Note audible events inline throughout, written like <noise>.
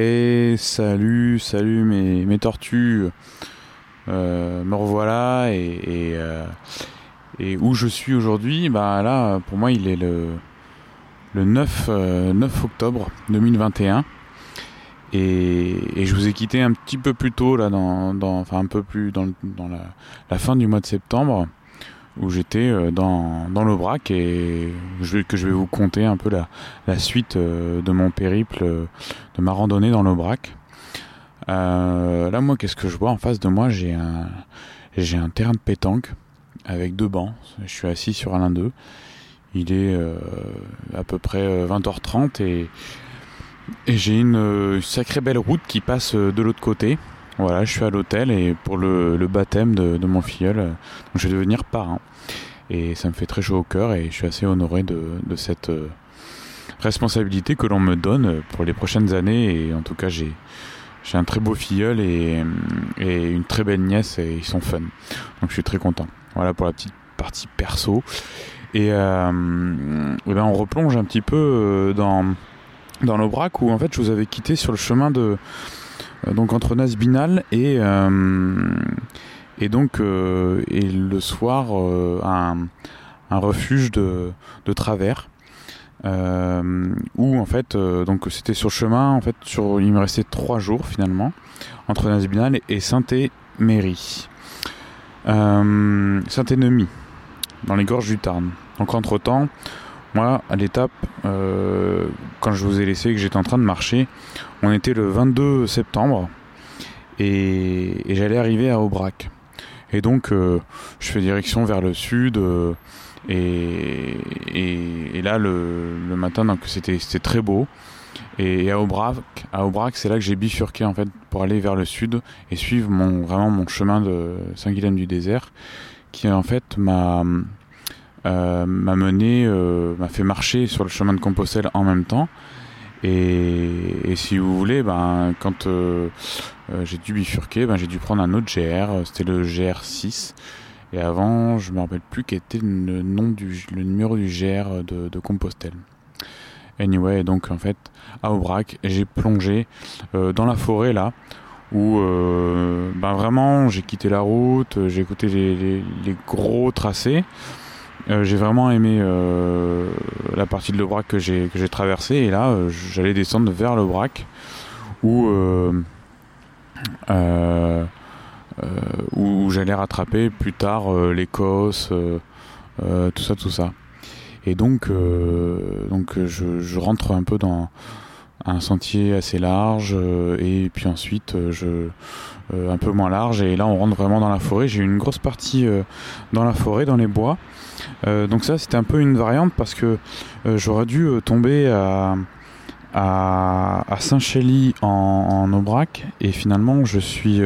Et salut, salut mes, tortues. Euh, me revoilà euh, et, où je suis aujourd'hui, bah là pour moi il est le, le 9, 9 euh, octobre 2021. Et, je vous ai quitté un petit peu plus tôt là dans, un peu plus dans, la, fin du mois de septembre où j'étais euh, dans, dans l'Aubrac et que je vais vous conter un peu la, la suite euh, de mon périple, euh, de ma randonnée dans l'Aubrac. Là, moi, qu'est-ce que je vois en face de moi? J'ai un, j'ai un terrain de pétanque avec deux bancs. Je suis assis sur l'un d'eux. Il est à peu près 20h30 et, et j'ai une sacrée belle route qui passe de l'autre côté. Voilà, je suis à l'hôtel et pour le, le baptême de, de, mon filleul, donc je vais devenir parrain. Et ça me fait très chaud au cœur et je suis assez honoré de, de cette euh, responsabilité que l'on me donne pour les prochaines années. Et en tout cas, j'ai j'ai un très beau filleul et, et une très belle nièce et ils sont fun. Donc je suis très content. Voilà pour la petite partie perso. Et, euh, et ben on replonge un petit peu euh, dans dans l'Aubrac où en fait je vous avais quitté sur le chemin de donc entre Nasbinal et euh, euh, et le soir euh, un, refuge de, travers où en fait c'était sur chemin en fait sur il me restait trois jours finalement entre Nasbinal et Saint-Émery. Saint-Ennemi dans les gorges du Tarn. Donc entre temps moi, à l'étape, euh, quand je vous ai laissé que j'étais en train de marcher, on était le 22 septembre et, j'allais arriver à Aubrac. Et donc, euh, je fais direction vers le sud. Euh, et, là, le, matin, donc c'était très beau. Et, à Aubrac, c'est là que j'ai bifurqué en fait pour aller vers le sud et suivre mon vraiment mon chemin de Saint-Guilhem du désert, qui en fait m'a euh, m'a mené, m'a fait marcher sur le chemin de Compostelle en même temps. Et, et si vous voulez, ben, quand euh, j'ai dû bifurquer, ben, j'ai dû prendre un autre GR, c'était le GR6. Et avant, je me rappelle plus quel était le nom du le numéro du GR de, de Compostelle. Anyway, donc en fait, à Aubrac, j'ai plongé euh, dans la forêt là, où euh, ben vraiment j'ai quitté la route, j'ai écouté les, les, les, gros tracés. Euh, j'ai vraiment aimé euh, la partie de l'Aubrac que j'ai que traversée. Et là euh, j'allais descendre vers l'Aubrac où où j'allais rattraper plus tard l'Écosse, tout ça, tout ça. Et donc donc je, je rentre un peu dans un sentier assez large et puis ensuite je un peu moins large. Et là on rentre vraiment dans la forêt. J'ai eu une grosse partie dans la forêt dans les bois donc ça c'était un peu une variante parce que j'aurais dû tomber à à, Saint-Chély en, Aubrac et finalement je suis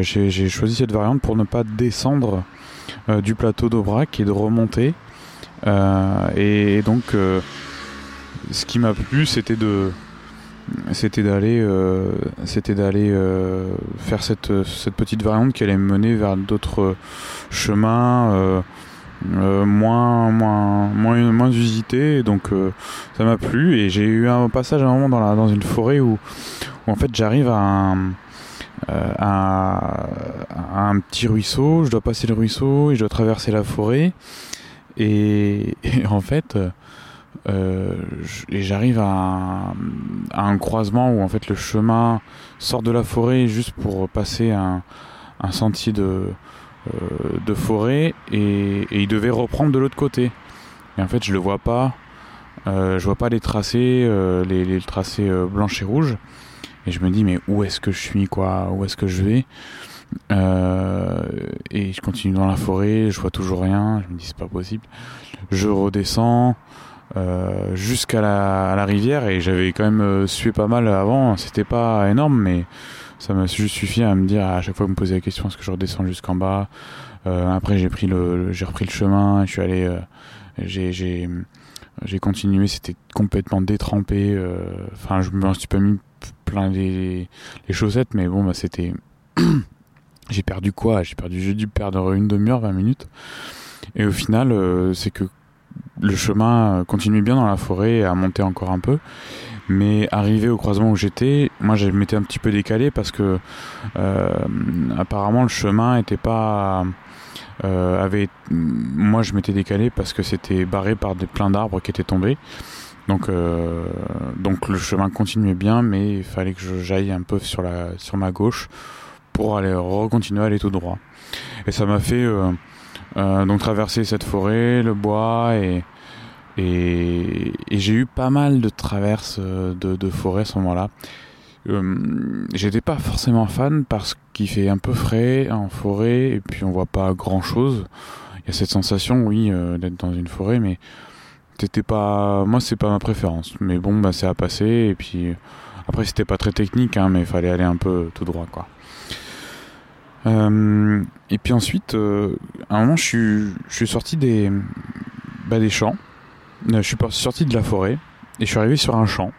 j'ai choisi cette variante pour ne pas descendre du plateau d'Aubrac et de remonter. Et donc ce qui m'a plu, c'était de c'était d'aller euh, euh, faire cette, cette petite variante qui allait me mener vers d'autres chemins euh, euh, moins moins moins moins usités donc euh, ça m'a plu. Et j'ai eu un passage à un moment dans la dans une forêt où, où en fait j'arrive à un à, à un petit ruisseau. Je dois passer le ruisseau et je dois traverser la forêt. Et, <laughs> et en fait euh, j'arrive à, à, un croisement où en fait le chemin sort de la forêt juste pour passer un, un sentier de, euh, de forêt et, il devait reprendre de l'autre côté. Et en fait je le vois pas, euh, je vois pas les tracés, euh, les, tracés euh, blanches et rouges. Et je me dis mais où est-ce que je suis quoi, où est-ce que je vais? Euh, Et je continue dans la forêt, je vois toujours rien. Je me dis c'est pas possible. Je redescends. Euh, jusqu'à la, la, rivière et j'avais quand même euh, sué pas mal avant c'était pas énorme mais ça m'a juste suffi à me dire à chaque fois que me poser la question est-ce que je redescends jusqu'en bas? Euh, après j'ai pris le j'ai repris le chemin je suis allé euh, j'ai j'ai continué c'était complètement détrempé euh, enfin je me suis pas mis plein les, les chaussettes mais bon bah c'était <clears throat> j'ai perdu quoi? J'ai perdu j'ai dû perdre une demi-heure 20 minutes. Et au final c'est que le chemin continuait bien dans la forêt à monter encore un peu Mais arrivé au croisement où j'étais, moi je m'étais un petit peu décalé parce que apparemment le chemin était pas avait moi je m'étais décalé parce que c'était barré par des plein d'arbres qui étaient tombés donc, euh, donc le chemin continuait bien, mais il fallait que j'aille un peu sur, la, sur ma gauche pour aller continuer à aller tout droit. Et ça m'a fait euh, euh, donc traverser cette forêt, le bois et, et, j'ai eu pas mal de traverses de, de forêt à ce moment-là. J'étais pas forcément fan parce qu'il fait un peu frais en forêt et puis on voit pas grand chose. Il y a cette sensation, oui, d'être dans une forêt, mais c'était pas moi c'est pas ma préférence mais bon bah c'est à passer et puis après c'était pas très technique hein, mais il fallait aller un peu tout droit quoi euh, et puis ensuite euh, à un moment je suis sorti des bah, champs euh, je suis sorti de la forêt et je suis arrivé sur un champ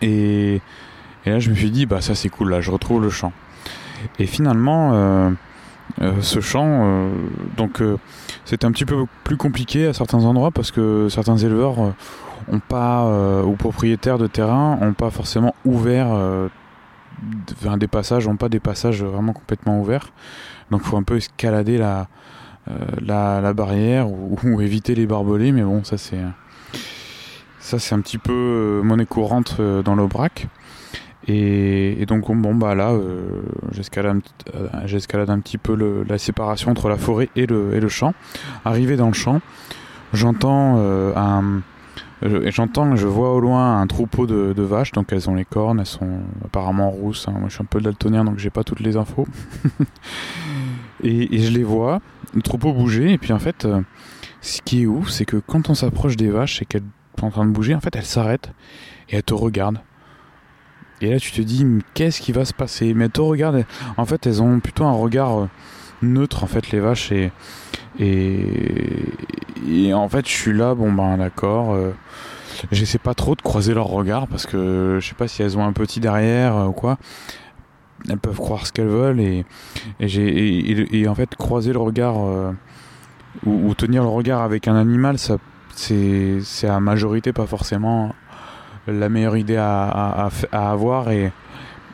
et, là je me suis dit bah ça c'est cool là je retrouve le champ et finalement ce champ donc c'était un petit peu plus compliqué à certains endroits parce que certains éleveurs euh, ont pas euh, ou propriétaires de terrain ont pas forcément ouvert euh, des passages, ont pas des passages vraiment complètement ouverts. Donc faut un peu escalader la, la, barrière <laughs> ou, éviter les barbelés, mais bon ça c'est ça c'est un petit peu monnaie courante dans l'Aubrac. Et, donc bon bah là euh, j'escalade un petit peu la séparation entre la forêt et le, et le champ. Arrivé dans le champ, j'entends euh, un j'entends je vois au loin un troupeau de, vaches donc elles ont les cornes elles sont apparemment rousses hein. moi je suis un peu daltonien donc j'ai pas toutes les infos <laughs> et, je les vois le troupeau bouger et puis en fait euh, ce qui est ouf c'est que quand on s'approche des vaches et qu'elles sont en train de bouger en fait elles s'arrêtent et elles te regardent et là, tu te dis, qu'est-ce qui va se passer? Mais toi, regarde, en fait, elles ont plutôt un regard euh, neutre, en fait, les vaches. Et, et, en fait, je suis là, bon, ben d'accord. Euh, j'essaie pas trop de croiser leur regard parce que je sais pas si elles ont un petit derrière ou quoi. Elles peuvent croire ce qu'elles veulent et, et, et, en fait, croiser le regard ou, ou, tenir le regard avec un animal, ça, c'est à majorité pas forcément la meilleure idée à, avoir et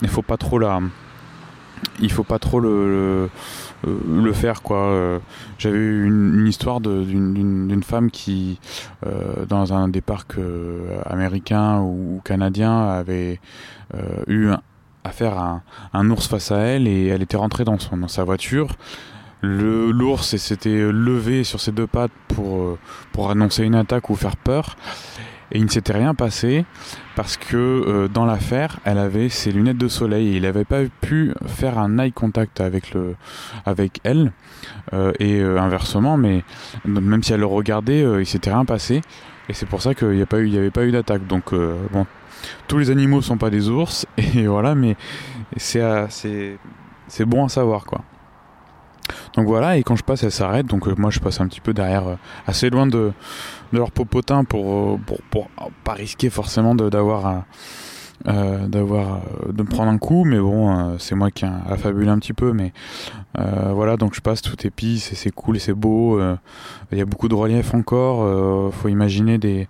il faut pas trop la il faut pas trop le, le, faire quoi. J'avais eu une, histoire d'une femme qui euh, dans un des parcs euh, américains ou canadiens avait euh, eu affaire à un, ours face à elle et elle était rentrée dans, son, dans sa voiture le l'ours s'était levé sur ses deux pattes pour pour annoncer une attaque ou faire peur et il ne s'était rien passé parce que euh, dans l'affaire, elle avait ses lunettes de soleil et il n'avait pas pu faire un eye contact avec le, avec elle euh, et euh, inversement. Mais même si elle le regardait, il s'était rien passé et c'est pour ça qu'il n'y avait pas eu d'attaque. Donc tous les animaux sont pas des ours <laughs> et voilà, mais c'est c'est bon à savoir quoi. Donc voilà, et quand je passe, elle s'arrête. Donc moi, je passe un petit peu derrière, assez loin de, leur popotin pour, euh, pour, pas risquer forcément d'avoir euh, d'avoir euh, de prendre un coup mais bon c'est moi qui a fabulé un petit peu mais voilà donc je passe tout est c'est cool c'est beau il y a beaucoup de relief encore faut imaginer des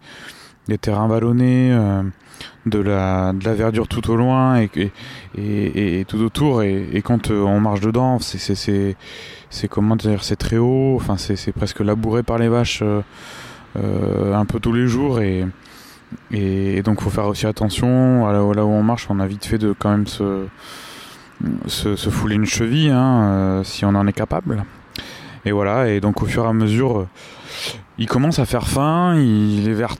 terrains vallonnés de la, de la verdure tout au loin et, et, tout autour. Et, quand on marche dedans c'est comment dire c'est très haut. Enfin c'est presque labouré par les vaches euh, un peu tous les jours. Et, et donc faut faire aussi attention. Là, là, où on marche on a vite fait de quand même se, se, fouler une cheville hein, euh, si on en est capable. Et voilà. Et donc au fur et à mesure il commence à faire faim il est vers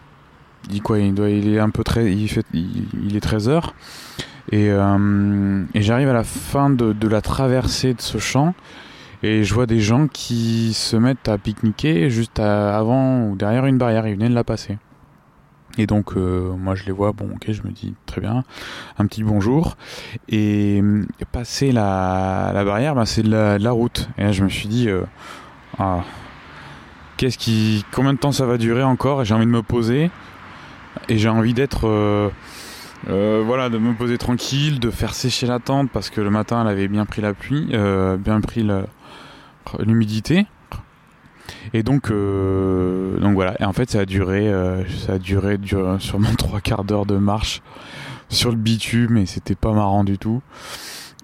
il quoi il est un peu il est 13 heures et, euh, et j'arrive à la fin de, la traversée de ce champ et je vois des gens qui se mettent à pique-niquer juste avant ou derrière une barrière, ils venaient de la passer. Et donc euh, moi je les vois, bon ok, je me dis très bien, un petit bonjour. Et, passer la, barrière, ben, c'est de la, route. Et là je me suis dit, euh, ah, qu'est-ce qui, combien de temps ça va durer encore? J'ai envie de me poser. Et j'ai envie d'être, euh, voilà, de me poser tranquille, de faire sécher la tente parce que le matin elle avait bien pris la pluie, bien pris l'humidité. Et donc, donc voilà. Et en fait, ça a duré, ça a duré sûrement <laughs> trois quarts d'heure de marche sur le bitume, et c'était pas marrant du tout.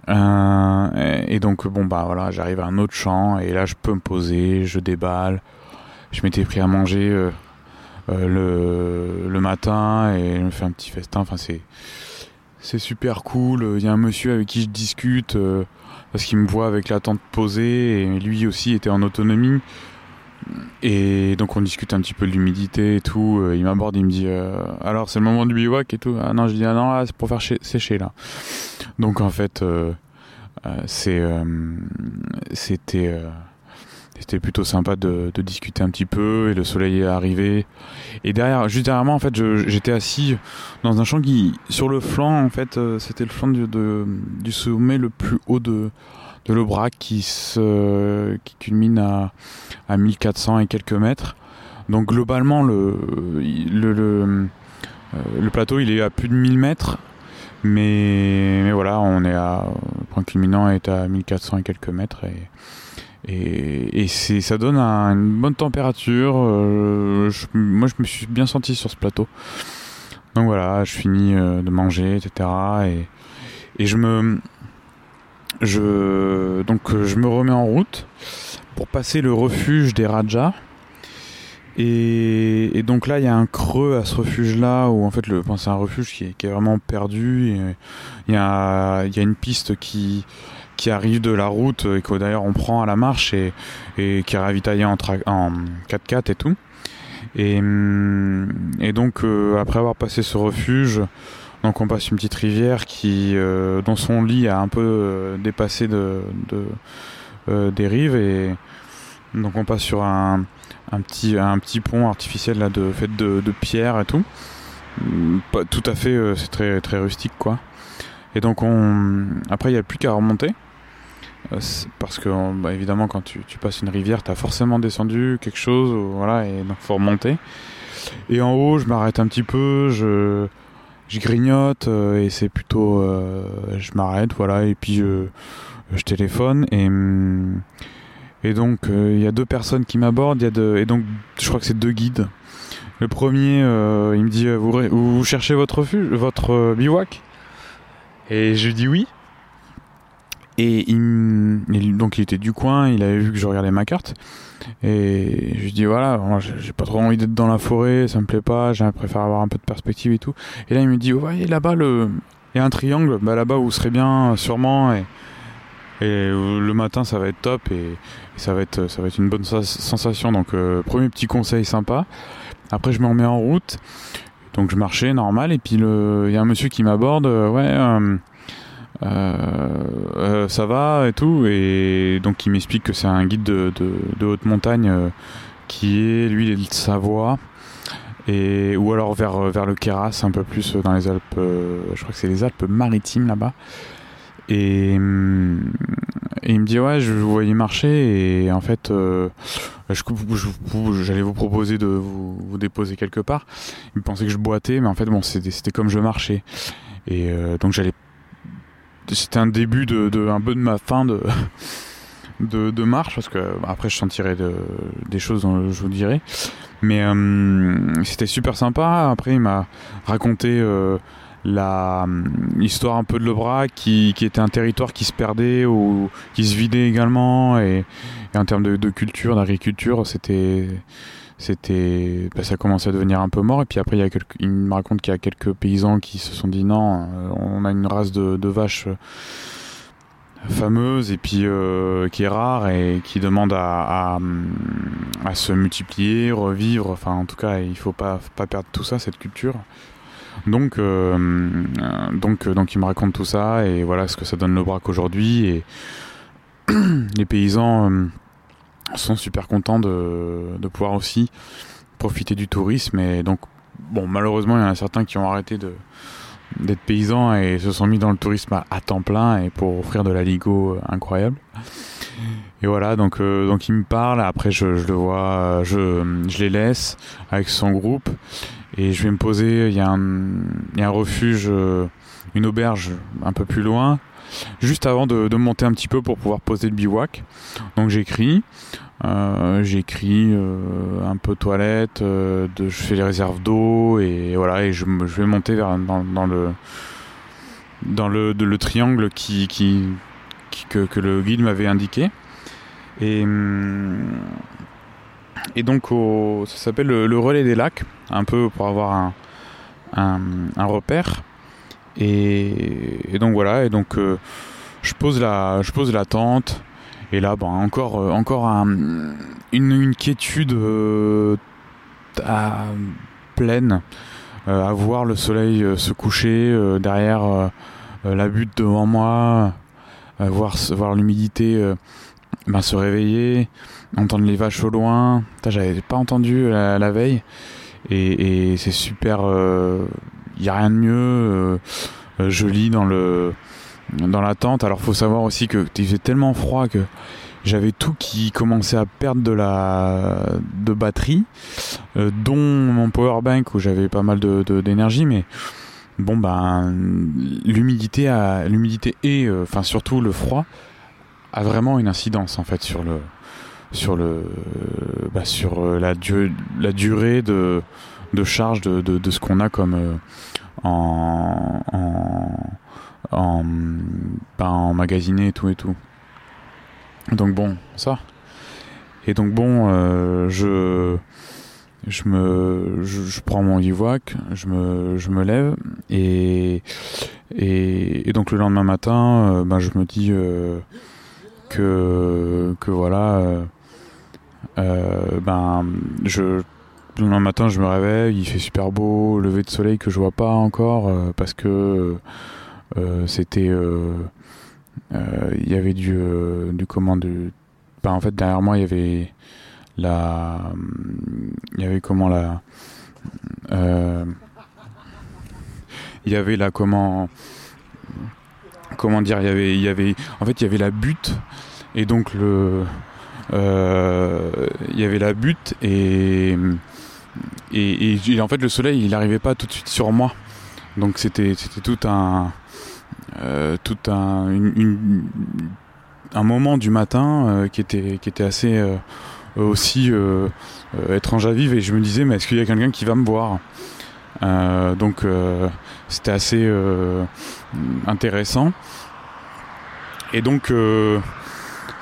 et donc bon bah voilà, j'arrive à un autre champ et là je peux me poser, je déballe. Je m'étais pris à manger le, le matin et me fais un petit festin. Enfin c'est super cool. Il y a un monsieur avec qui je discute euh, parce qu'il me voit avec la tente posée lui aussi était en autonomie. Et donc on discute un petit peu de l'humidité et tout. Euh, il m'aborde, il me dit euh, alors c'est le moment du bivouac et tout. Ah non, je dis ah non c'est pour faire sécher là. Donc en fait c'est c'était c'était plutôt sympa de, discuter un petit peu et le soleil est arrivé. Et derrière, juste derrière moi, en fait, j'étais assis dans un champ qui, sur le flanc, en fait, euh, c'était le flanc du, sommet le plus haut de, de l'Aubrac qui qui culmine à, à 1400 et quelques mètres. Donc globalement, le, le, euh, plateau, il est à plus de 1000 mètres. Mais, mais voilà, on est à, le point culminant est à 1400 et quelques mètres et, et c'est, ça donne une bonne température. Euh, moi, je me suis bien senti sur ce plateau. Donc voilà, je finis euh, de manger, etc. Et, et je me, je, donc euh, je me remets en route pour passer le refuge des Rajas. Et, et, donc là, il y a un creux à ce refuge-là où en fait, le, c'est un refuge qui est, qui est vraiment perdu. Il y a, y a une piste qui qui arrive de la route et que d'ailleurs on prend à la marche et, et qui est ravitaillé en, en 4x4 et tout. Et, et donc euh, après avoir passé ce refuge, donc on passe une petite rivière qui, euh, dont son lit a un peu euh, dépassé de, de des rives et donc on passe sur un, un petit un petit pont artificiel là fait de, de pierre et tout. Pas tout à fait, c'est très très rustique quoi. Et donc on après il n'y a plus qu'à remonter. Euh, parce que bah, évidemment quand tu, passes une rivière tu as forcément descendu quelque chose voilà et donc faut remonter. Et en haut je m'arrête un petit peu je grignote euh, et c'est plutôt euh, je m'arrête voilà et puis je, téléphone et et donc il y a deux personnes qui m'abordent et donc je crois que c'est deux guides. Le premier il me dit vous, cherchez votre refuge votre bivouac? Et je dis oui et il, donc il était du coin, il avait vu que je regardais ma carte. Et je lui dis voilà, j'ai pas trop envie d'être dans la forêt, ça me plaît pas, j'ai préfère avoir un peu de perspective et tout. Et là il me dit, voyez là-bas le, il y a un triangle, bah là-bas vous serez bien sûrement et, et le matin ça va être top et, ça va être ça va être une bonne sensation. Donc euh, premier petit conseil sympa. Après je me remets en route, donc je marchais normal et puis il y a un monsieur qui m'aborde, euh, ouais. Euh, euh, euh, ça va et tout. Et donc il m'explique que c'est un guide de, haute montagne euh, qui est, lui, il est de Savoie. Et, ou alors vers, vers le Queyras, un peu plus dans les Alpes, je crois que c'est les Alpes maritimes là-bas. Et, il me dit ouais je vous voyais marcher et en fait j'allais vous proposer de vous, vous, déposer quelque part il pensait que je boitais mais en fait bon c'était comme je marchais et donc j'allais c'était un début de, de, un peu de ma fin de <laughs> de, de marche parce que bah, après je sentirai de, des choses dont je vous dirai mais euh, c'était super sympa. Après il m'a raconté euh, la l'histoire un peu de l'Aubrac qui, qui était un territoire qui se perdait ou qui se vidait également. Et, et en termes de, de culture d'agriculture c'était c'était bah, ça commençait à devenir un peu mort. Et puis après il, y a il me raconte qu'il y a quelques paysans qui se sont dit non euh, on a une race de, vaches euh, fameuse et puis euh, qui est rare et qui demande à, à, se multiplier revivre. Enfin en tout cas il faut pas pas perdre tout ça cette culture. Donc donc donc il me raconte tout ça et voilà ce que ça donne le braque aujourd'hui et <clears throat> les paysans sont super contents de, de pouvoir aussi profiter du tourisme. Et donc, bon, malheureusement, il y en a certains qui ont arrêté de d'être paysans et se sont mis dans le tourisme à, temps plein et pour offrir de la ligo euh, incroyable. Et voilà, donc euh, donc il me parle. Après, je, je le vois, je, je les laisse avec son groupe et je vais me poser. Il y a un, il y a un refuge euh, une auberge un peu plus loin, juste avant de, monter un petit peu pour pouvoir poser le bivouac. Donc j'écris, euh, j'écris euh, un peu toilette, de, je fais les réserves d'eau et voilà et je, vais monter dans, le dans le, le triangle qui, que, le guide m'avait indiqué. Et hum, donc ça s'appelle le, relais des lacs, un peu pour avoir un, repère. Et, donc voilà, et donc euh, je pose la tente. Et là, bon, encore euh, encore une, quiétude euh, pleine, à voir le soleil se coucher derrière la butte devant moi, voir voir l'humidité ben, se réveiller entendre les vaches au loin. J'avais pas entendu la, veille. Et, c'est super. Euh, y a rien de mieux. Euh, euh, je lis dans le dans la tente. Alors faut savoir aussi que il faisait tellement froid que j'avais tout qui commençait à perdre de la de batterie, dont mon power bank où j'avais pas mal de d'énergie, mais bon ben l'humidité a l'humidité et enfin surtout le froid a vraiment une incidence en fait sur le sur le bah, sur euh, la durée de, de charge de, ce qu'on a comme euh, en en, en, magasiné et tout et tout. Donc bon, ça. Et donc bon, euh, je je me prends mon bivouac, je me lève et et, donc le lendemain matin, ben je me dis que que voilà euh, ben, je, le lendemain matin, je me réveille, il fait super beau, lever de soleil que je vois pas encore euh, parce que euh, c'était, il y avait du, du comment du, ben, en fait derrière moi il y avait la, il y avait comment la, il y avait la comment, comment dire, il y avait, il y avait, en fait il y avait la butte et donc le euh, il y avait la butte et, et, en fait le soleil il n'arrivait pas tout de suite sur moi. Donc c'était tout un euh, tout un un moment du matin euh, qui était qui était assez aussi étrange à vivre et je me disais mais est-ce qu'il y a quelqu'un qui va me voir? Donc c'était assez intéressant et donc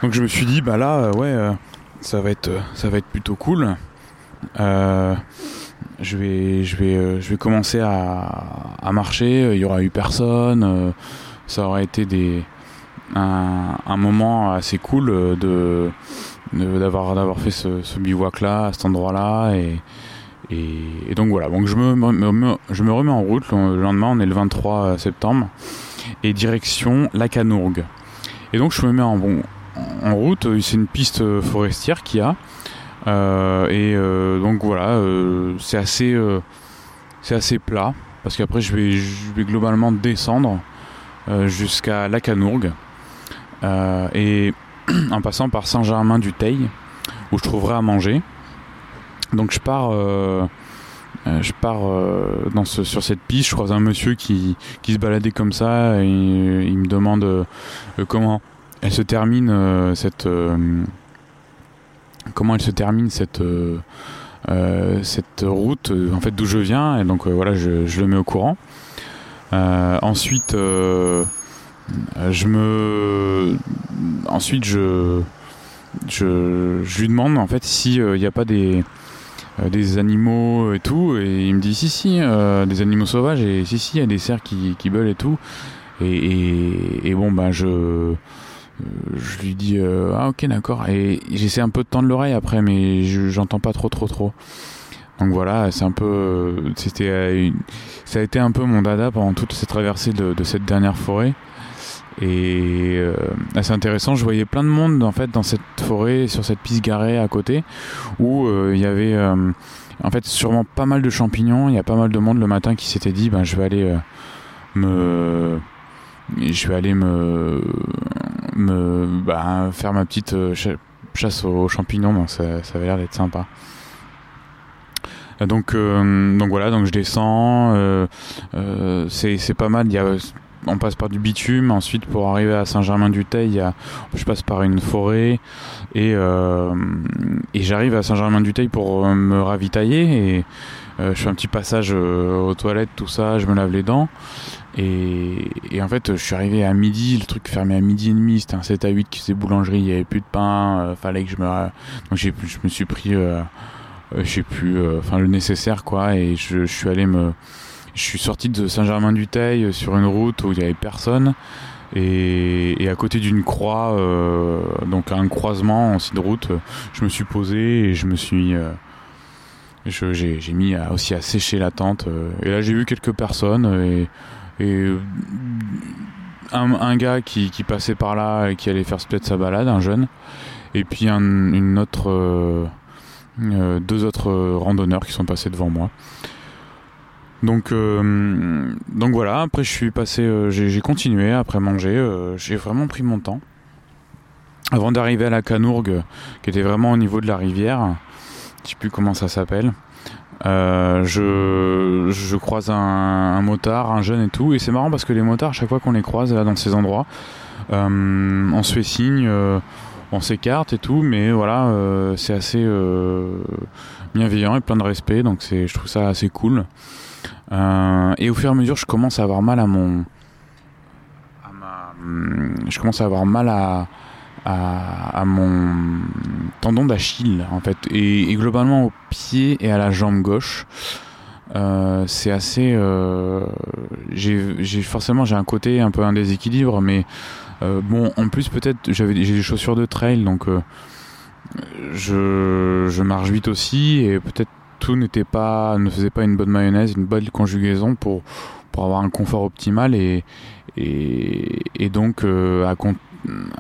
donc je me suis dit bah là euh, ouais euh, ça va être euh, ça va être plutôt cool. Je vais je vais je vais commencer à, marcher. Il y aura eu personne. ça aura été des un, moment assez cool de d'avoir d'avoir fait ce, bivouac là à cet endroit là et, et, donc voilà donc je me, je me remets en route le lendemain on est le 23 septembre et direction la Canourgue et donc je me mets en en route. C'est une piste forestière qu'il y a. Euh, et euh, donc voilà, euh, c'est assez, assez plat parce qu'après je vais, je vais globalement descendre jusqu'à la Canourgue et <clears throat> en passant par Saint-Germain-du-Teil où je trouverai à manger. Donc je pars, je pars dans ce, sur cette piste. Je croise un monsieur qui, qui se baladait comme ça et il me demande comment elle se termine cette comment elle se termine cette euh, cette route en fait d'où je viens et donc voilà je, je, le mets au courant. Ensuite je me ensuite je je, lui demande en fait s'il n'y a pas des des animaux et tout et il me dit si si des animaux sauvages et si si il y a des cerfs qui, qui et tout. Et, et, bon bah je je lui dis euh, ah ok d'accord. Et j'essaie un peu de tendre l'oreille après mais j'entends pas trop trop trop. Donc voilà c'est un peu c'était euh, ça a été un peu mon dada pendant toute cette traversée de, cette dernière forêt. Et euh, assez intéressant je voyais plein de monde en fait dans cette forêt sur cette piste garée à côté où il y avait en fait sûrement pas mal de champignons. Il y a pas mal de monde le matin qui s'était dit ben je vais aller me je vais aller me me bah, faire ma petite euh, chasse aux champignons, ça, ça l'air d'être sympa. Donc, euh, donc voilà, donc je descends. Euh, c'est pas mal. Il y a on passe par du bitume. Ensuite, pour arriver à Saint-Germain-du-Teil, je passe par une forêt et, et j'arrive à Saint-Germain-du-Teil pour me ravitailler et je fais un petit passage aux toilettes, tout ça, je me lave les dents. Et, en fait, je suis arrivé à midi, le truc fermé à midi et demi, c'était un 7 à 8 qui faisait boulangerie, il n'y avait plus de pain, fallait que je me. Donc je me suis pris euh, je sais plus, euh, enfin le nécessaire quoi. Et je, suis allé me, je suis sorti de Saint-Germain-du-Teil euh, sur une route où il y avait personne. Et, à côté d'une croix, donc un croisement en site de route, je me suis posé et je me suis, j'ai mis aussi à sécher la tente. et là j'ai vu quelques personnes et, un, gars qui, passait par là et qui allait faire peut-être sa balade, un jeune, et puis autre euh, deux autres euh, randonneurs qui sont passés devant moi. Donc, euh, voilà, après je suis passé, j'ai continué après manger, j'ai vraiment pris mon temps. Avant d'arriver à la Canourgue, qui était vraiment au niveau de la rivière, je sais plus comment ça s'appelle, je, je, croise un, un, motard, un jeune et tout, et c'est marrant parce que les motards, chaque fois qu'on les croise là dans ces endroits, on se fait signe on s'écarte et tout, mais voilà, euh, c'est assez euh, bienveillant et plein de respect, donc c'est, je trouve ça assez cool. Euh, et au fur et à mesure, je commence à avoir mal à mon, hum, je commence à avoir mal à, à, mon tendon d'Achille en fait, et, globalement au pied et à la jambe gauche. c'est assez, j'ai forcément j'ai un côté un peu un déséquilibre, mais euh, bon, en plus peut-être j'avais j'ai des chaussures de trail, donc euh, je, je marche vite aussi et peut-être tout n'était pas ne faisait pas une bonne mayonnaise, une bonne conjugaison pour pour avoir un confort optimal et et, donc euh, à,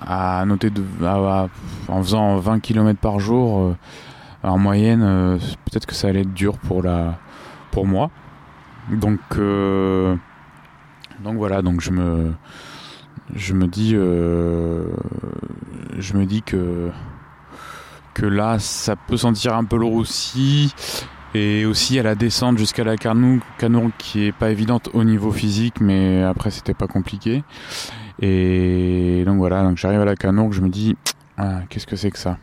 à noter de, en faisant 20 km par jour en moyenne peut-être que ça allait être dur pour la pour moi donc donc voilà donc je me je me dis, euh, je me dis que que là, ça peut sentir un peu le roussi. Et aussi à la descente jusqu'à la Canour, qui est pas évidente au niveau physique, mais après c'était pas compliqué. Et donc voilà, donc j'arrive à la Canour, je me dis, ah, qu'est-ce que c'est que ça?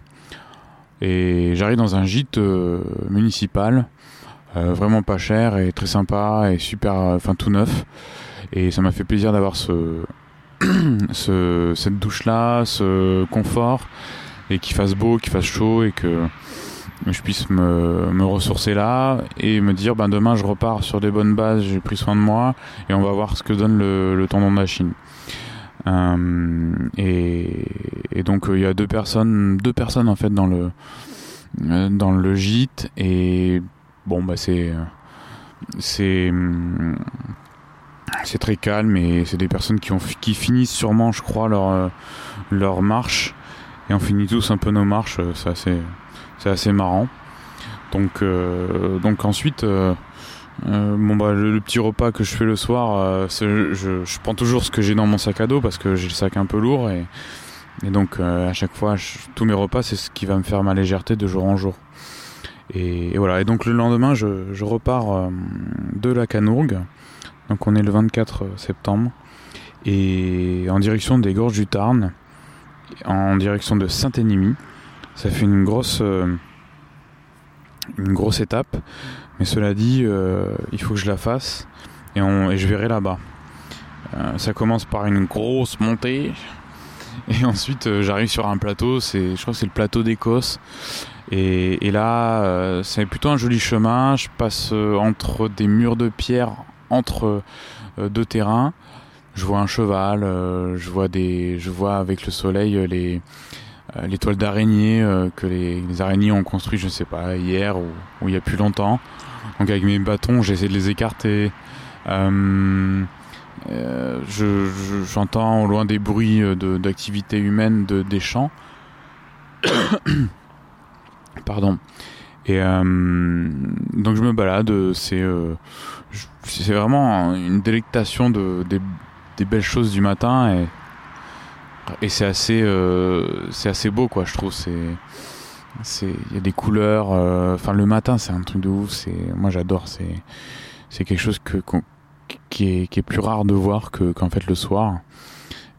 Et j'arrive dans un gîte euh, municipal, euh, vraiment pas cher et très sympa et super, enfin tout neuf. Et ça m'a fait plaisir d'avoir ce, <clears throat> ce, cette douche-là, ce confort, et qu'il fasse beau, qu'il fasse chaud, et que je puisse me, ressourcer là et me dire ben demain je repars sur des bonnes bases, j'ai pris soin de moi et on va voir ce que donne le, le tendon d'Achille. Euh, et, et, donc il y a deux personnes, deux personnes en fait dans le dans le gîte et bon bah c'est c'est c'est très calme et c'est des personnes qui, ont, qui finissent sûrement, je crois, leur, euh, leur marche. Et on finit tous un peu nos marches, euh, c'est assez, c'est assez marrant. Donc, euh, donc ensuite, bon, bah, le, petit repas que je fais le soir, je, je, prends toujours ce que j'ai dans mon sac à dos parce que j'ai le sac un peu lourd. Et, donc à chaque fois, tous mes repas, c'est ce qui va me faire ma légèreté de jour en jour. Et, voilà, et donc le lendemain, je, repars de la Canourgue donc on est le 24 septembre. Et en direction des gorges du Tarn, en direction de Saint-Énimy. Ça fait une grosse, euh, une grosse étape. Mais cela dit, euh, il faut que je la fasse. Et, je verrai là-bas. Euh, ça commence par une grosse montée. <laughs> Et ensuite, j'arrive sur un plateau. Je crois que c'est le plateau d'Écosse. Et, là, c'est plutôt un joli chemin. Je passe entre des murs de pierre entre euh, deux terrains. Je vois un cheval, euh, je vois avec le soleil euh, les les toiles d'araignée que les, araignées ont construit, je ne sais pas, hier ou, il y a plus longtemps. Donc avec mes bâtons, j'essaie de les écarter. Euh, J'entends au loin des bruits d'activité humaine de, des champs. <coughs> Pardon. Et donc je me balade. C'est vraiment une délectation de, des, belles choses du matin et, et c'est assez, euh, assez beau quoi, je trouve. C'est il y a des couleurs. Euh, enfin, le matin, c'est un truc de ouf. C'est moi, j'adore. C'est c'est quelque chose que qui est, qui est plus rare de voir que qu'en fait le soir.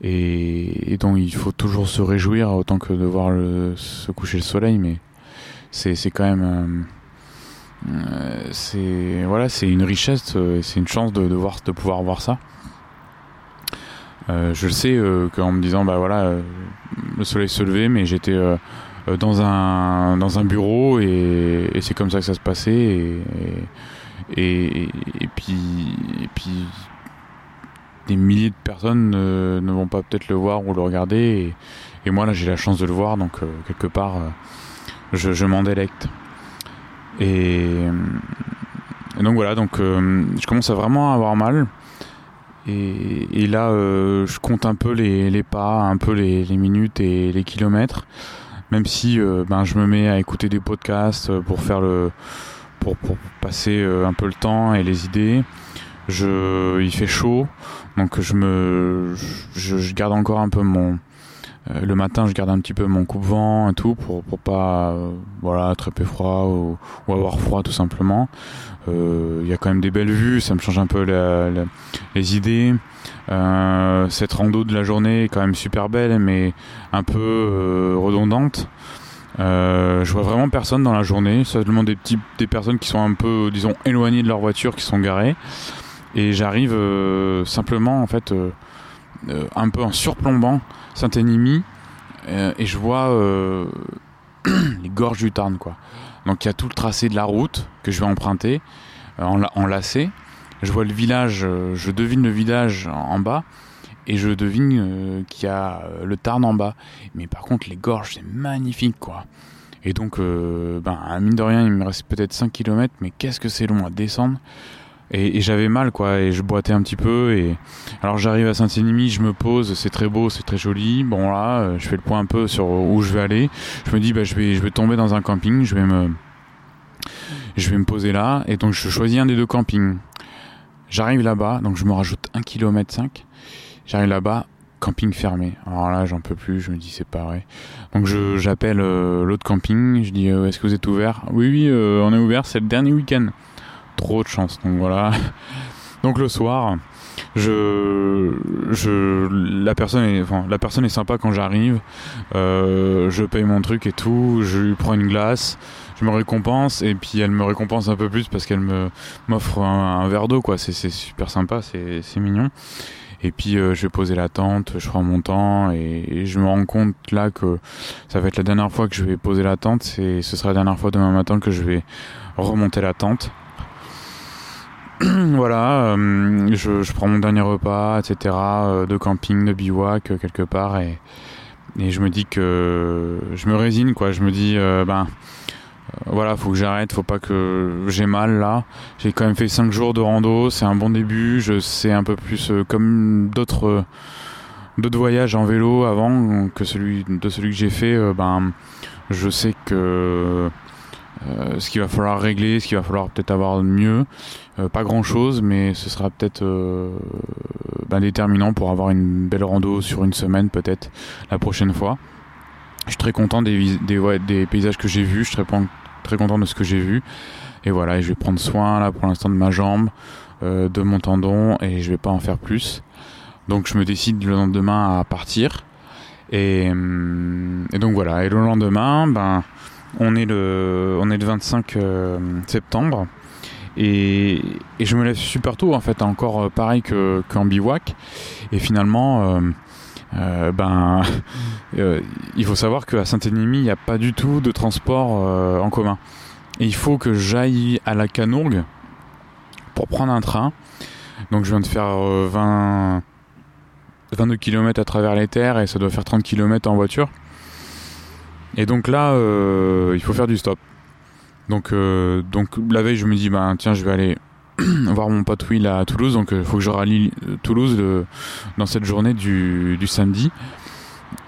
Et, et, donc il faut toujours se réjouir autant que de voir le, se coucher le soleil, mais c'est c'est quand même euh, c'est voilà c'est une richesse, c'est une chance de, de voir de pouvoir voir ça. Euh, je le sais euh, qu'en me disant bah voilà euh, le soleil se levait mais j'étais dans un dans un bureau et, et c'est comme ça que ça se passait et, et, et puis puis des milliers de personnes ne, vont pas peut-être le voir ou le regarder et, moi là j'ai la chance de le voir donc quelque part je, je m'en délecte. Et, et, donc voilà donc je commence à vraiment avoir mal et, et là, euh, je compte un peu les, les pas, un peu les, les, minutes et les kilomètres, même si euh, ben, je me mets à écouter des podcasts pour faire le, pour, pour passer euh, un peu le temps et les idées. Je, il fait chaud, donc je me, je, je garde encore un peu mon, euh, le matin, je garde un petit peu mon coupe-vent et tout pour, pour pas euh, voilà, attraper froid ou, ou, avoir froid tout simplement. Il euh, y a quand même des belles vues, ça me change un peu les idées. Euh, cette rando de la journée est quand même super belle, mais un peu euh, redondante. Je vois vraiment personne dans la journée, seulement des petits, des personnes qui sont un peu, disons, éloignées de leur voiture, qui sont garées. Et j'arrive simplement, en fait, un peu en surplombant Saint-Ennemi euh, et je vois <clears throat> les gorges du Tarn quoi. Donc il y a tout le tracé de la route que je vais emprunter euh, en, lacet. Je vois le village, euh, je devine le village en, bas et je devine euh, qu'il y a le Tarn en bas. Mais par contre les gorges c'est magnifique quoi. Et donc ben mine de rien il me reste peut-être 5 km mais qu'est-ce que c'est long à descendre et, j'avais mal quoi et je boitais un petit peu et alors j'arrive à Saint-Émilion je me pose c'est très beau c'est très joli. Bon là euh, je fais le point un peu sur où je vais aller. Je me dis bah je vais je vais tomber dans un camping je vais me je vais me poser là et donc je choisis un des deux campings. J'arrive là-bas donc je me rajoute 1 km 5 j'arrive là-bas camping fermé. Alors là j'en peux plus je me dis c'est pas vrai. Donc je j'appelle euh, l'autre camping je dis euh, est-ce que vous êtes ouvert? Oui oui on est ouvert c'est le dernier week-end trop de chance. Donc voilà. <laughs> Donc le soir, je, je, la personne est, la personne est sympa quand j'arrive. Euh, je paye mon truc et tout. Je lui prends une glace. Je me récompense et puis elle me récompense un peu plus parce qu'elle me m'offre un, un, verre d'eau quoi. C'est super sympa, c'est mignon. Et puis euh, je vais poser la tente, je prends mon temps et, et, je me rends compte là que ça va être la dernière fois que je vais poser la tente. Et ce sera la dernière fois demain matin que je vais remonter la tente. <clears throat> voilà, euh, je, je, prends mon dernier repas, etc., euh, de camping, de bivouac, euh, quelque part, et, et je me dis que je me résigne, quoi. Je me dis, ben, voilà, faut que j'arrête, faut pas que j'ai mal là. J'ai quand même fait 5 jours de rando, c'est un bon début, je sais un peu plus comme d'autres d'autres voyages en vélo avant que celui de celui que j'ai fait, ben, je sais que euh, ce qu'il va falloir régler, ce qu'il va falloir peut-être avoir de mieux. Euh, pas grand-chose, mais ce sera peut-être euh, ben déterminant pour avoir une belle rando sur une semaine peut-être la prochaine fois. Je suis très content des, des, ouais, des paysages que j'ai vus, je suis très, très content de ce que j'ai vu. Et voilà, je vais prendre soin là pour l'instant de ma jambe, euh, de mon tendon, et je vais pas en faire plus. Donc je me décide le lendemain à partir. Et, et donc voilà, et le lendemain, ben on est le, on est le 25 euh, septembre. Et, et, je me lève super tôt en fait, encore euh, pareil que qu'en bivouac. Et finalement, euh, ben, <laughs> il faut savoir qu'à Saint-Énemy, il n'y a pas du tout de transport en commun. Et il faut que j'aille à la Canourgue pour prendre un train. Donc je viens de faire 20, 22 km à travers les terres et ça doit faire 30 km en voiture. Et donc là, euh, il faut faire du stop. Donc, euh, donc la veille, je me dis, bah, tiens, je vais aller <clears throat> voir mon pote Will à Toulouse. Donc, il euh, faut que je rallie Toulouse dans cette journée du, samedi.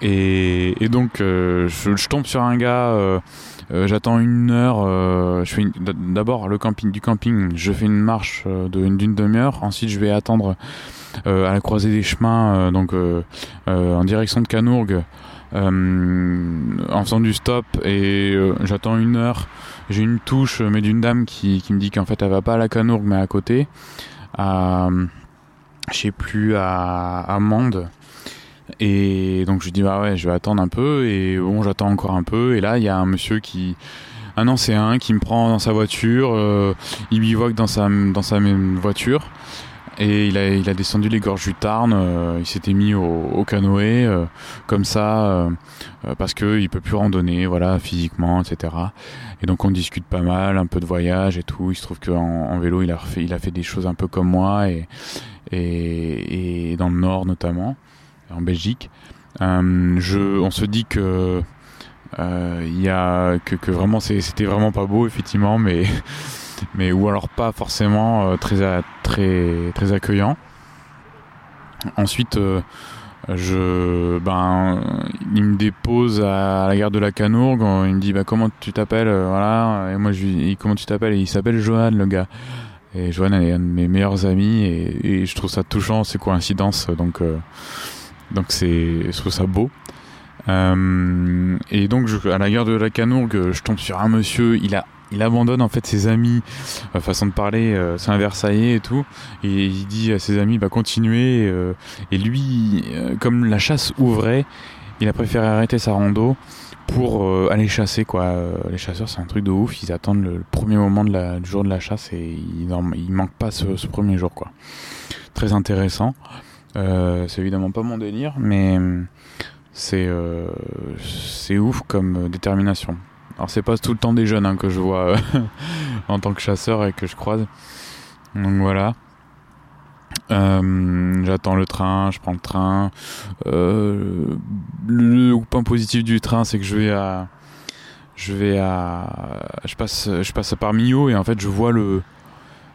Et, donc, je, tombe sur un gars. J'attends une heure. d'abord le camping du camping. Je fais une marche d'une de, demi-heure. Ensuite, je vais attendre à la croisée des chemins, donc en direction de Canourgue en faisant du stop et euh, j'attends une heure. J'ai une touche, mais d'une dame qui, me dit qu'en fait elle va pas à la Canourgue mais à côté. À, je sais plus, à, à Mende. Et donc je dis bah ouais, je vais attendre un peu et bon, j'attends encore un peu et là il y a un monsieur qui un ancien qui me prend dans sa voiture, euh, il bivouac dans sa dans sa même voiture et il a, il a descendu les gorges du Tarn, euh, il s'était mis au, au canoë euh, comme ça euh, euh, parce que il peut plus randonner, voilà, physiquement, etc. Et donc on discute pas mal, un peu de voyage et tout. Il se trouve qu'en en vélo il a refait, il a fait des choses un peu comme moi et et, et dans le nord notamment, en Belgique. je, on se dit que il y a que, que vraiment c'était vraiment pas beau effectivement, mais <laughs> mais ou alors pas forcément euh, très très très accueillant. Ensuite, euh, je ben il me dépose à la gare de la Canourgue, il me dit bah comment tu t'appelles euh, voilà et moi je lui comment tu t'appelles? Il s'appelle Johan le gars. Et Johan est un de mes meilleurs amis et, je trouve ça touchant ces coïncidences donc donc c'est je trouve ça beau. Et donc à la gare de la Canourgue, je tombe sur un monsieur, il a il abandonne en fait ses amis, euh, façon de parler, euh, c'est un Versaillais et tout, et il dit à ses amis bah continuez. Euh, et lui, comme la chasse ouvrait, il a préféré arrêter sa rando pour aller chasser quoi. Les chasseurs c'est un truc de ouf, ils attendent le, premier moment de du jour de la chasse et ils, manquent pas ce, ce, premier jour quoi. Très intéressant. c'est évidemment pas mon délire, mais c'est ouf comme détermination. Alors c'est pas tout le temps des jeunes hein, que je vois euh, <laughs> en tant que chasseur et que je croise. Donc voilà. Euh, J'attends le train, je prends le train. Euh, le point positif du train, c'est que je vais à, je vais à, je passe, je passe par Millau et en fait je vois le,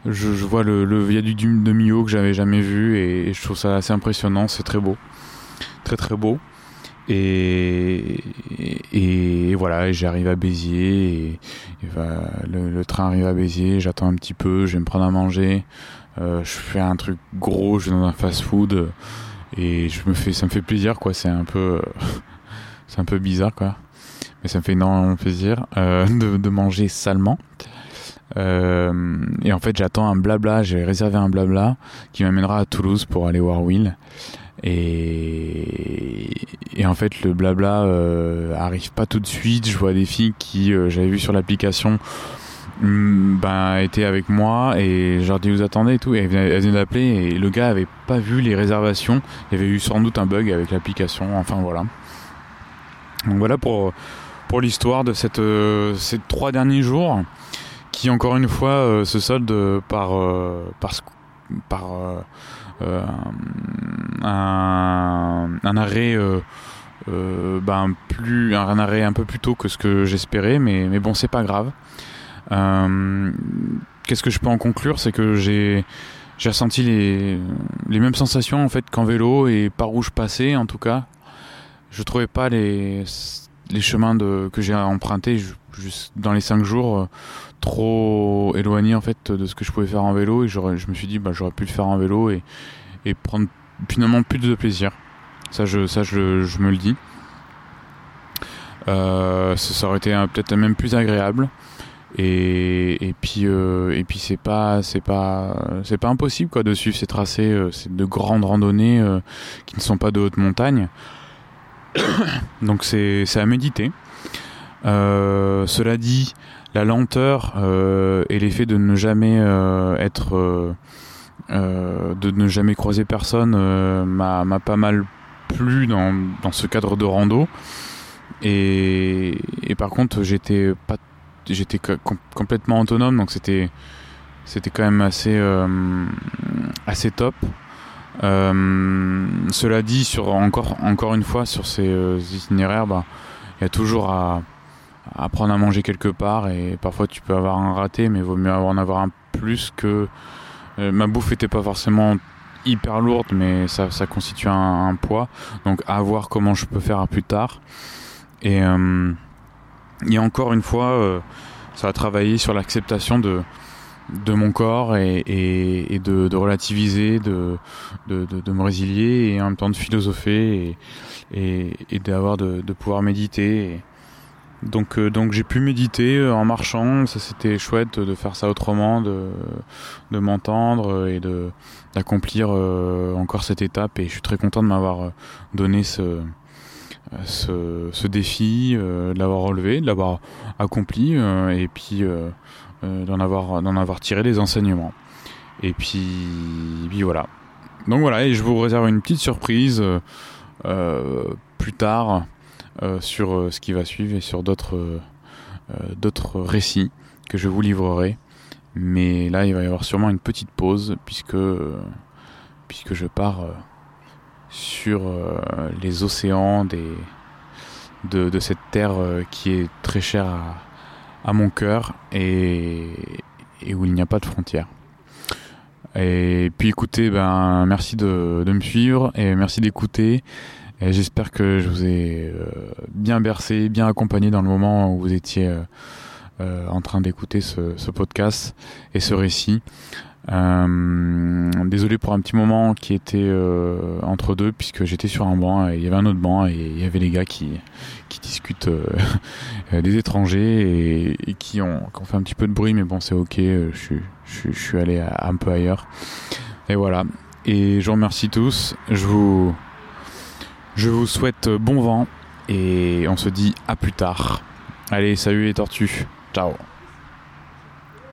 je, vois le, le viaduc de Millau que j'avais jamais vu et, et, je trouve ça assez impressionnant. C'est très beau, très très beau. Et, voilà, j'arrive à Béziers. Le, train arrive à Béziers. J'attends un petit peu. Je vais me prendre à manger. Euh, je fais un truc gros. Je vais dans un fast-food et je me fais, ça me fait plaisir quoi. C'est un peu, <laughs> c'est un peu bizarre quoi, mais ça me fait énormément plaisir euh, de, de, manger salement. Euh, et en fait, j'attends un blabla. J'ai réservé un blabla qui m'amènera à Toulouse pour aller voir Will. Et, en fait, le blabla euh, arrive pas tout de suite. Je vois des filles qui, euh, j'avais vu sur l'application, ben, étaient avec moi et je leur dis vous attendez et tout. Et elles venaient d'appeler et le gars avait pas vu les réservations. Il y avait eu sans doute un bug avec l'application. Enfin voilà. Donc voilà pour, pour l'histoire de euh, ces trois derniers jours qui, encore une fois, euh, se soldent par, par, par un, un, arrêt euh, euh, ben, plus, un arrêt un peu plus tôt que ce que j'espérais, mais, mais bon, c'est pas grave. Qu'est-ce que je peux en conclure? C'est que j'ai j'ai ressenti les, les mêmes sensations en fait qu'en vélo et par où je passais en tout cas. Je trouvais pas les, les chemins que j'ai empruntés juste dans les cinq jours trop éloigné en fait de ce que je pouvais faire en vélo et je me suis dit bah j'aurais pu le faire en vélo et, prendre finalement plus de plaisir. Ça je je, me le dis. Euh, ça, aurait été peut-être même plus agréable. Et, et puis euh, et puis c'est pas c'est pas c'est pas impossible quoi de suivre ces tracés euh, c'est de grandes randonnées euh, qui ne sont pas de haute montagne <coughs> donc c'est à méditer. Euh, cela dit la lenteur euh, et l'effet de ne jamais euh, être de ne jamais croiser personne m'a pas mal plu dans, ce cadre de rando. Et, et par contre j'étais pas j'étais com complètement autonome donc c'était c'était quand même assez assez top cela dit sur encore encore une fois sur ces euh, itinéraires bah il y a toujours à apprendre à manger quelque part et parfois tu peux avoir un raté mais vaut mieux en avoir un plus que euh, ma bouffe était pas forcément hyper lourde mais ça, constitue un, poids. Donc à voir comment je peux faire à plus tard. Et euh, a encore une fois euh, ça va travailler sur l'acceptation de de mon corps et, de, relativiser de, de, me résilier et en même temps de philosopher et, et, d'avoir de, pouvoir méditer. Donc, donc j'ai pu méditer en marchant, ça c'était chouette de faire ça autrement, de, de m'entendre et de d'accomplir encore cette étape. Et je suis très content de m'avoir donné ce, ce, défi, de l'avoir relevé, de l'avoir accompli et puis d'en avoir, d'en avoir tiré des enseignements. Et puis, puis voilà. Donc voilà, et je vous réserve une petite surprise euh, plus tard euh, sur euh, ce qui va suivre et sur d'autres récits que je vous livrerai. Mais là, il va y avoir sûrement une petite pause puisque je pars sur les océans de, de cette terre qui est très chère à, à mon cœur et, où il n'y a pas de frontières. Et puis écoutez, ben merci de, de me suivre et merci d'écouter. J'espère que je vous ai euh, bien bercé, bien accompagné dans le moment où vous étiez euh, euh, en train d'écouter ce, podcast et ce récit. Euh, désolé pour un petit moment qui était euh, entre deux puisque j'étais sur un banc et il y avait un autre banc et il y avait les gars qui, qui discutent euh, <laughs> des étrangers et, qui, ont, fait un petit peu de bruit mais bon c'est ok je, je, je, suis allé un peu ailleurs. Et voilà. Et je vous remercie tous. Je vous je vous souhaite bon vent et on se dit à plus tard. Allez salut les tortues. Ciao